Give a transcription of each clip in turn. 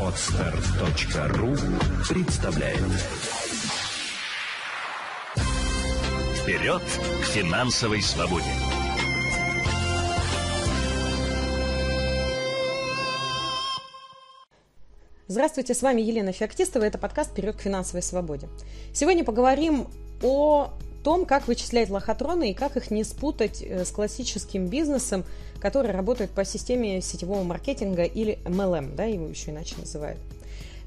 Отстар.ру представляет Вперед к финансовой свободе! Здравствуйте, с вами Елена Феоктистова, это подкаст «Вперед к финансовой свободе». Сегодня поговорим о том, как вычислять лохотроны и как их не спутать э, с классическим бизнесом, который работает по системе сетевого маркетинга или MLM, да, его еще иначе называют.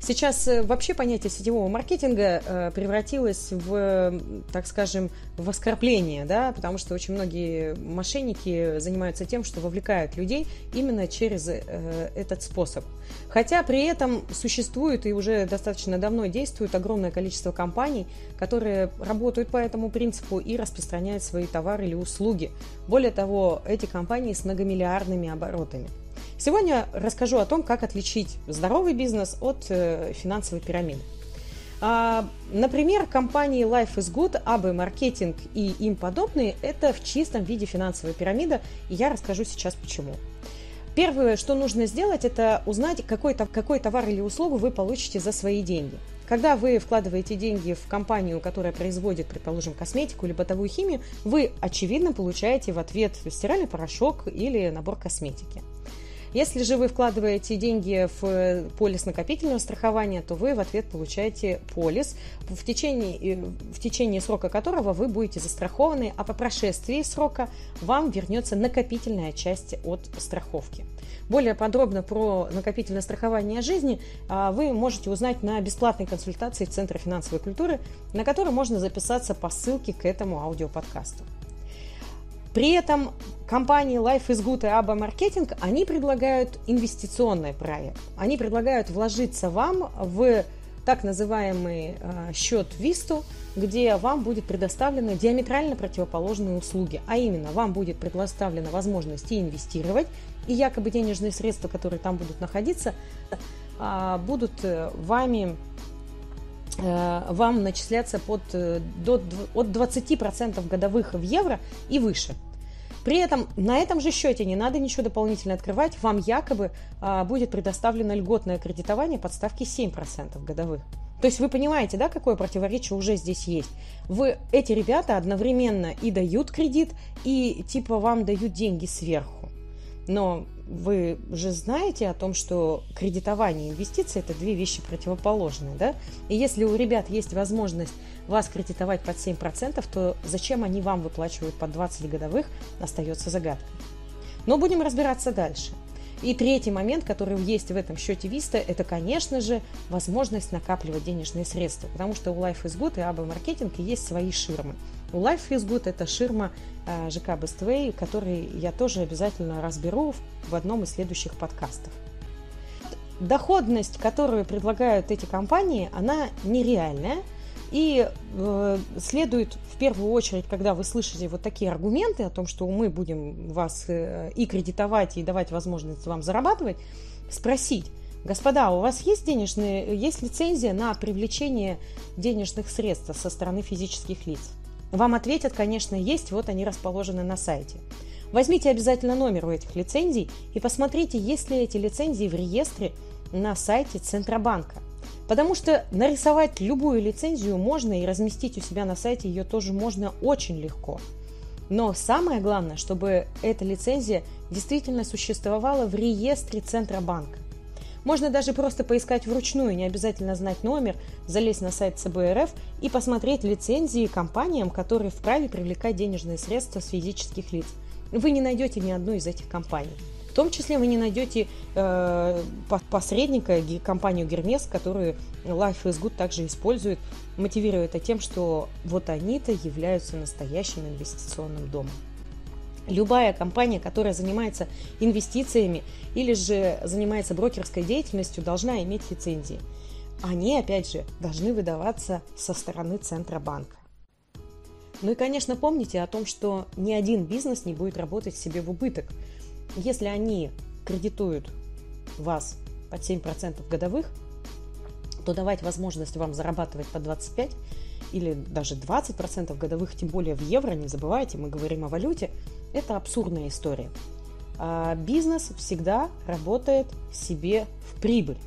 Сейчас э, вообще понятие сетевого маркетинга э, превратилось в, так скажем, в оскорбление, да, потому что очень многие мошенники занимаются тем, что вовлекают людей именно через э, этот способ. Хотя при этом существует и уже достаточно давно действует огромное количество компаний, которые работают по этому принципу и распространяют свои товары или услуги. Более того, эти компании с многомиллиардными оборотами. Сегодня расскажу о том, как отличить здоровый бизнес от э, финансовой пирамиды. А, например, компании Life is Good, AB Marketing и им подобные – это в чистом виде финансовая пирамида, и я расскажу сейчас почему. Первое, что нужно сделать, это узнать, какой, какой товар или услугу вы получите за свои деньги. Когда вы вкладываете деньги в компанию, которая производит, предположим, косметику или бытовую химию, вы, очевидно, получаете в ответ стиральный порошок или набор косметики. Если же вы вкладываете деньги в э, полис накопительного страхования, то вы в ответ получаете полис, в течение, э, в течение срока которого вы будете застрахованы, а по прошествии срока вам вернется накопительная часть от страховки. Более подробно про накопительное страхование жизни а, вы можете узнать на бесплатной консультации в Центре финансовой культуры, на которой можно записаться по ссылке к этому аудиоподкасту. При этом компании Life is Good и ABBA Marketing, они предлагают инвестиционный проект. Они предлагают вложиться вам в так называемый э, счет Висту, где вам будет предоставлены диаметрально противоположные услуги. А именно, вам будет предоставлена возможность и инвестировать, и якобы денежные средства, которые там будут находиться, э, будут э, вами э, вам начисляться под, до, от 20% годовых в евро и выше. При этом на этом же счете не надо ничего дополнительно открывать, вам якобы а, будет предоставлено льготное кредитование под ставки 7% годовых. То есть вы понимаете, да, какое противоречие уже здесь есть? Вы, эти ребята одновременно и дают кредит, и типа вам дают деньги сверху. Но вы же знаете о том, что кредитование и инвестиции – это две вещи противоположные, да? И если у ребят есть возможность вас кредитовать под 7%, то зачем они вам выплачивают под 20 годовых, остается загадкой. Но будем разбираться дальше. И третий момент, который есть в этом счете Vista, это, конечно же, возможность накапливать денежные средства, потому что у Life is Good и AB Marketing есть свои ширмы. У Life is Good это ширма э, ЖК Bestway, который я тоже обязательно разберу в одном из следующих подкастов. Доходность, которую предлагают эти компании, она нереальная – и э, следует в первую очередь, когда вы слышите вот такие аргументы о том, что мы будем вас э, и кредитовать, и давать возможность вам зарабатывать, спросить, господа, у вас есть денежные, есть лицензия на привлечение денежных средств со стороны физических лиц? Вам ответят, конечно, есть, вот они расположены на сайте. Возьмите обязательно номер у этих лицензий и посмотрите, есть ли эти лицензии в реестре на сайте Центробанка. Потому что нарисовать любую лицензию можно и разместить у себя на сайте ее тоже можно очень легко. Но самое главное, чтобы эта лицензия действительно существовала в реестре Центробанка. Можно даже просто поискать вручную, не обязательно знать номер, залезть на сайт ЦБРФ и посмотреть лицензии компаниям, которые вправе привлекать денежные средства с физических лиц. Вы не найдете ни одной из этих компаний. В том числе вы не найдете э, посредника, компанию Гермес, которую Life is Good также использует, мотивируя это тем, что вот они-то являются настоящим инвестиционным домом. Любая компания, которая занимается инвестициями или же занимается брокерской деятельностью, должна иметь лицензии. Они, опять же, должны выдаваться со стороны Центробанка. Ну и, конечно, помните о том, что ни один бизнес не будет работать себе в убыток – если они кредитуют вас под 7% годовых, то давать возможность вам зарабатывать по 25 или даже 20% годовых, тем более в евро, не забывайте, мы говорим о валюте, это абсурдная история. А бизнес всегда работает себе в прибыль.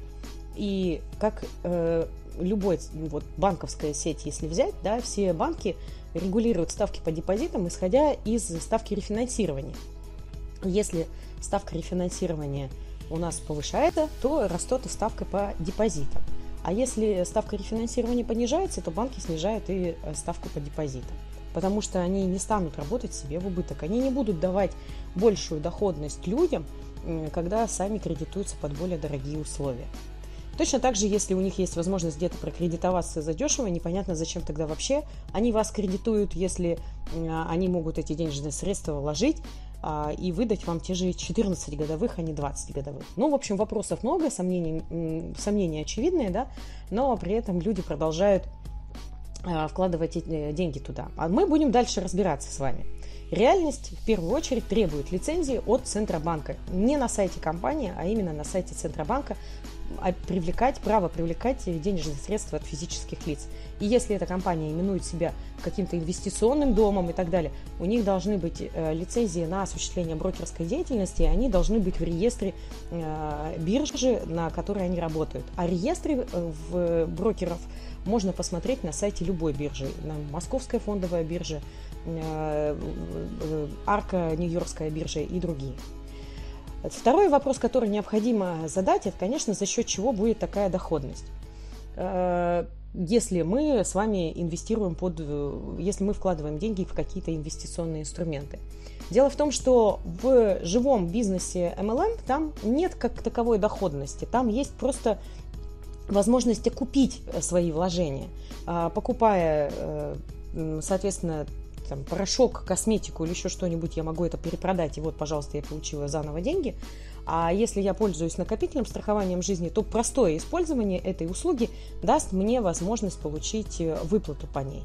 И как э, любой вот банковская сеть, если взять, да, все банки регулируют ставки по депозитам, исходя из ставки рефинансирования. Если ставка рефинансирования у нас повышается, то растет и ставка по депозитам. А если ставка рефинансирования понижается, то банки снижают и э, ставку по депозитам. Потому что они не станут работать себе в убыток. Они не будут давать большую доходность людям, когда сами кредитуются под более дорогие условия. Точно так же, если у них есть возможность где-то прокредитоваться задешево, непонятно, зачем тогда вообще они вас кредитуют, если они могут эти денежные средства вложить а, и выдать вам те же 14 годовых, а не 20 годовых. Ну, в общем, вопросов много, сомнений, сомнения очевидные, да, но при этом люди продолжают а, вкладывать э, деньги туда. А мы будем дальше разбираться с вами. Реальность в первую очередь требует лицензии от Центробанка. Не на сайте компании, а именно на сайте Центробанка привлекать, право привлекать денежные средства от физических лиц. И если эта компания именует себя каким-то инвестиционным домом и так далее, у них должны быть э, лицензии на осуществление брокерской деятельности, и они должны быть в реестре э, биржи, на которой они работают. А реестры э, в брокеров можно посмотреть на сайте любой биржи, на Московская фондовая биржа, Арка, Нью-Йоркская биржа и другие. Второй вопрос, который необходимо задать, это, конечно, за счет чего будет такая доходность. Э, если мы с вами инвестируем под, если мы вкладываем деньги в какие-то инвестиционные инструменты. Дело в том, что в живом бизнесе MLM там нет как таковой доходности, там есть просто возможность купить свои вложения, а, покупая, э, соответственно, там, порошок, косметику или еще что-нибудь, я могу это перепродать, и вот, пожалуйста, я получила заново деньги. А если я пользуюсь накопительным страхованием жизни, то простое использование этой услуги даст мне возможность получить э, выплату по ней.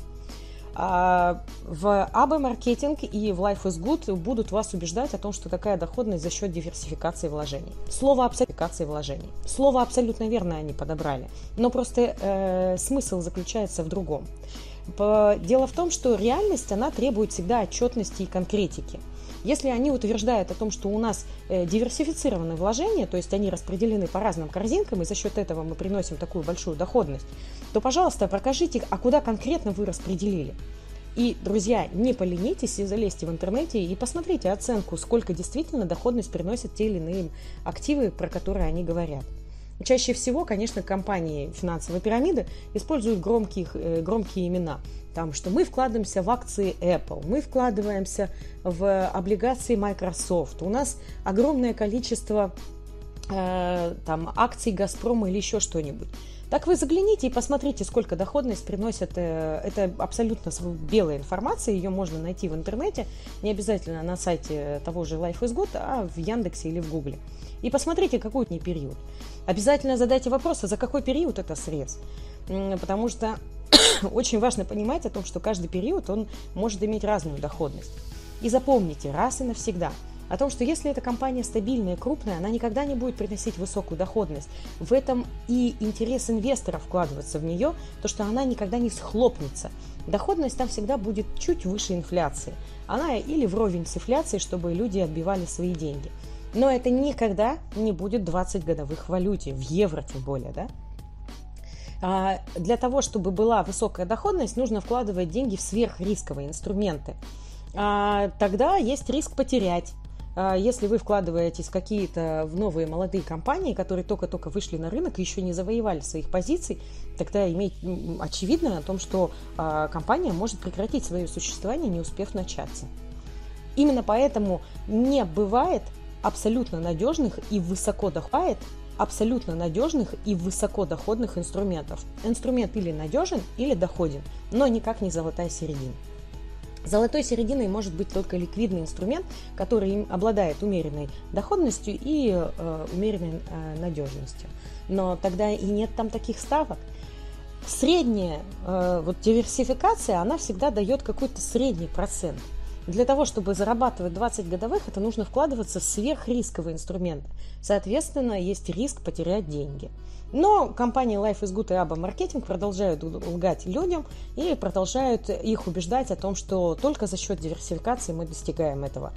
А в AB маркетинг и в Life is Good будут вас убеждать о том, что такая доходность за счет диверсификации вложений. Слово абсолютификации вложений. Слово абсолютно верно они подобрали, но просто э, смысл заключается в другом. Дело в том, что реальность, она требует всегда отчетности и конкретики. Если они утверждают о том, что у нас э, диверсифицированы вложения, то есть они распределены по разным корзинкам, и за счет этого мы приносим такую большую доходность, то, пожалуйста, покажите, а куда конкретно вы распределили. И, друзья, не поленитесь и залезьте в интернете и посмотрите оценку, сколько действительно доходность приносят те или иные активы, про которые они говорят. Чаще всего, конечно, компании финансовой пирамиды используют громких, э, громкие имена. Там, что мы вкладываемся в акции Apple, мы вкладываемся в облигации Microsoft. У нас огромное количество э, там, акций Газпрома или еще что-нибудь. Так вы загляните и посмотрите, сколько доходность приносят. Э, это абсолютно белая информация, ее можно найти в интернете, не обязательно на сайте того же Life is Good, а в Яндексе или в Гугле. И посмотрите, какой это период. Обязательно задайте вопрос, а за какой период это срез. Потому что очень важно понимать о том, что каждый период он может иметь разную доходность. И запомните раз и навсегда о том, что если эта компания стабильная, крупная, она никогда не будет приносить высокую доходность. В этом и интерес инвестора вкладываться в нее, то что она никогда не схлопнется. Доходность там всегда будет чуть выше инфляции. Она или вровень с инфляцией, чтобы люди отбивали свои деньги – но это никогда не будет 20 годовых в валюте, в евро тем более, да? А для того, чтобы была высокая доходность, нужно вкладывать деньги в сверхрисковые инструменты. А тогда есть риск потерять. А если вы вкладываетесь какие-то в новые молодые компании, которые только-только вышли на рынок и еще не завоевали своих позиций, тогда иметь очевидно о том, что а, компания может прекратить свое существование, не успев начаться. Именно поэтому не бывает абсолютно надежных и высоко доходит абсолютно надежных и высокодоходных инструментов. Инструмент или надежен, или доходен, но никак не золотая середина. Золотой серединой может быть только ликвидный инструмент, который обладает умеренной доходностью и э, умеренной э, надежностью. Но тогда и нет там таких ставок. Средняя э, вот диверсификация, она всегда дает какой-то средний процент. Для того, чтобы зарабатывать 20 годовых, это нужно вкладываться в сверхрисковые инструменты. Соответственно, есть риск потерять деньги. Но компании Life is Good и Abba Marketing продолжают лгать людям и продолжают их убеждать о том, что только за счет диверсификации мы достигаем этого.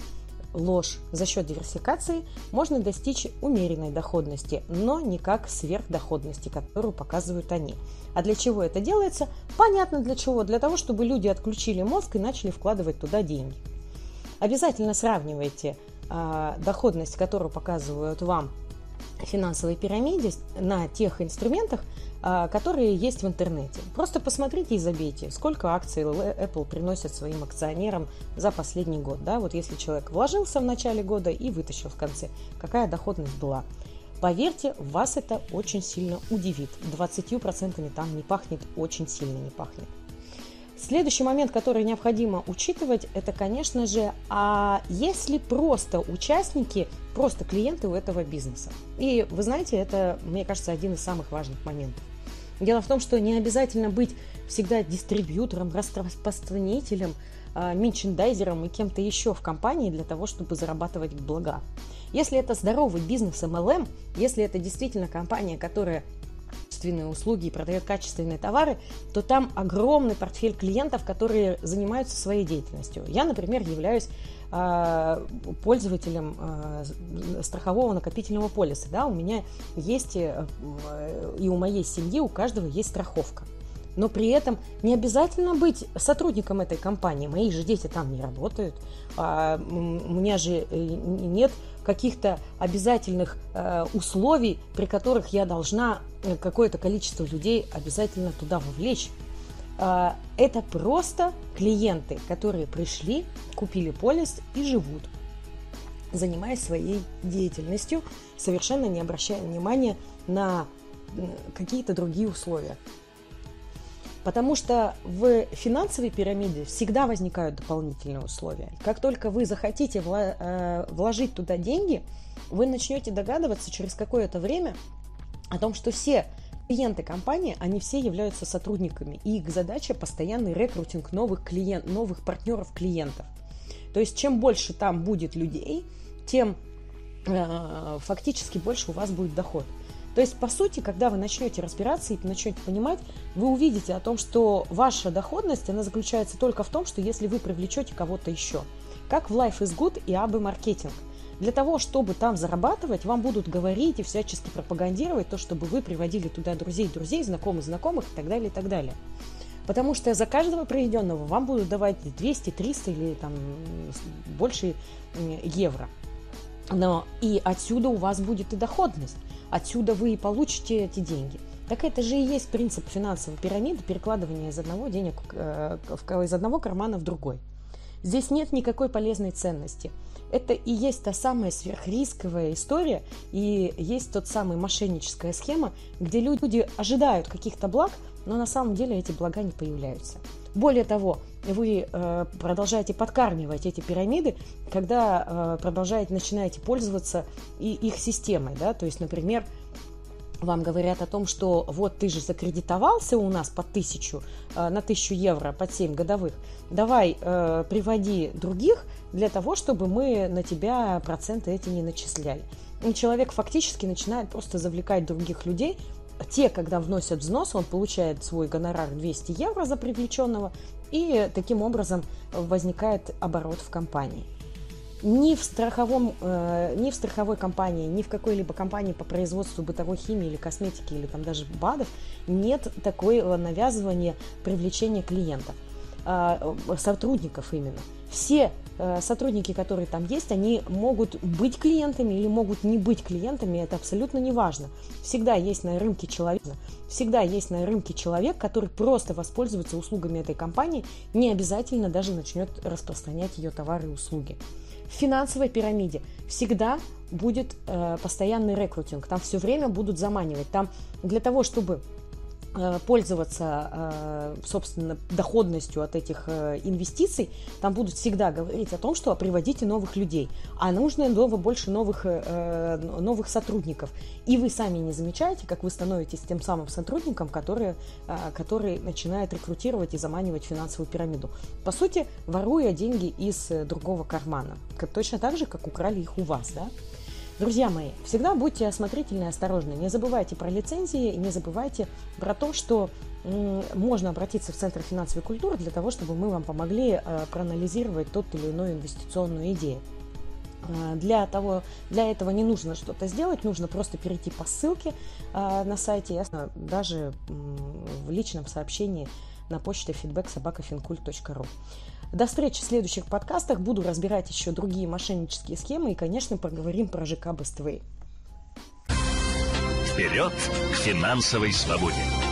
Ложь. За счет диверсификации можно достичь умеренной доходности, но никак сверхдоходности, которую показывают они. А для чего это делается? Понятно для чего. Для того, чтобы люди отключили мозг и начали вкладывать туда деньги. Обязательно сравнивайте э, доходность, которую показывают вам финансовой пирамиде на тех инструментах, а, которые есть в интернете. Просто посмотрите и забейте, сколько акций Apple приносит своим акционерам за последний год. Да? Вот если человек вложился в начале года и вытащил в конце, какая доходность была. Поверьте, вас это очень сильно удивит. 20% там не пахнет, очень сильно не пахнет. Следующий момент, который необходимо учитывать, это, конечно же, а если просто участники, просто клиенты у этого бизнеса. И вы знаете, это, мне кажется, один из самых важных моментов. Дело в том, что не обязательно быть всегда дистрибьютором, распространителем, а, мерчендайзером и кем-то еще в компании для того, чтобы зарабатывать блага. Если это здоровый бизнес MLM, если это действительно компания, которая качественные услуги и продает качественные товары, то там огромный портфель клиентов, которые занимаются своей деятельностью. Я, например, являюсь э, пользователем э, страхового накопительного полиса. Да? У меня есть э, и у моей семьи, у каждого есть страховка. Но при этом не обязательно быть сотрудником этой компании. Мои же дети там не работают. А, у меня же нет каких-то обязательных э, условий, при которых я должна э, какое-то количество людей обязательно туда вовлечь. Э, это просто клиенты, которые пришли, купили полис и живут, занимаясь своей деятельностью, совершенно не обращая внимания на какие-то другие условия. Потому что в финансовой пирамиде всегда возникают дополнительные условия. Как только вы захотите э, вложить туда деньги, вы начнете догадываться через какое-то время о том, что все клиенты компании, они все являются сотрудниками, и их задача постоянный рекрутинг новых, клиент, новых партнеров клиентов. То есть чем больше там будет людей, тем э, фактически больше у вас будет доход. То есть, по сути, когда вы начнете разбираться и начнете понимать, вы увидите о том, что ваша доходность, она заключается только в том, что если вы привлечете кого-то еще. Как в Life is Good и АБ маркетинг. Для того, чтобы там зарабатывать, вам будут говорить и всячески пропагандировать то, чтобы вы приводили туда друзей, друзей, знакомых, знакомых и так далее, и так далее. Потому что за каждого проведенного вам будут давать 200, 300 или там больше евро. Но и отсюда у вас будет и доходность. Отсюда вы и получите эти деньги. Так это же и есть принцип финансовой пирамиды, перекладывания из одного, денег, э, из одного кармана в другой. Здесь нет никакой полезной ценности. Это и есть та самая сверхрисковая история, и есть тот самый мошенническая схема, где люди ожидают каких-то благ, но на самом деле эти блага не появляются. Более того, вы э, продолжаете подкармливать эти пирамиды, когда э, продолжаете, начинаете пользоваться и их системой. Да? То есть, например, вам говорят о том, что вот ты же закредитовался у нас по тысячу, э, на тысячу евро под 7 годовых, давай приводи других для того, чтобы мы на тебя проценты эти не начисляли. И человек фактически начинает просто завлекать других людей те, когда вносят взнос, он получает свой гонорар 200 евро за привлеченного, и таким образом возникает оборот в компании. Ни в, страховом, э, ни в страховой компании, ни в какой-либо компании по производству бытовой химии или косметики, или там даже БАДов нет такого навязывания привлечения клиентов, э, сотрудников именно. Все сотрудники, которые там есть, они могут быть клиентами или могут не быть клиентами, это абсолютно не важно. Всегда есть на рынке человек, всегда есть на рынке человек, который просто воспользуется услугами этой компании, не обязательно даже начнет распространять ее товары и услуги. В финансовой пирамиде всегда будет э, постоянный рекрутинг, там все время будут заманивать. Там для того, чтобы Э, пользоваться, э, собственно, доходностью от этих э, инвестиций, там будут всегда говорить о том, что приводите новых людей, а нужно ново, больше новых, новых сотрудников. И вы сами не замечаете, как вы становитесь тем самым сотрудником, который, который начинает рекрутировать и заманивать финансовую пирамиду. По сути, воруя деньги из другого кармана. Точно так же, как украли их у вас. Да? Друзья мои, всегда будьте осмотрительны и осторожны. Не забывайте про лицензии, не забывайте про то, что можно обратиться в Центр финансовой культуры для того, чтобы мы вам помогли э, проанализировать тот или иной инвестиционную идею. Для, того, для этого не нужно что-то сделать, нужно просто перейти по ссылке на сайте, ясно, даже в личном сообщении на почте feedback собакафинкульт.ру. До встречи в следующих подкастах. Буду разбирать еще другие мошеннические схемы и, конечно, поговорим про ЖК Бествей. Вперед к финансовой свободе!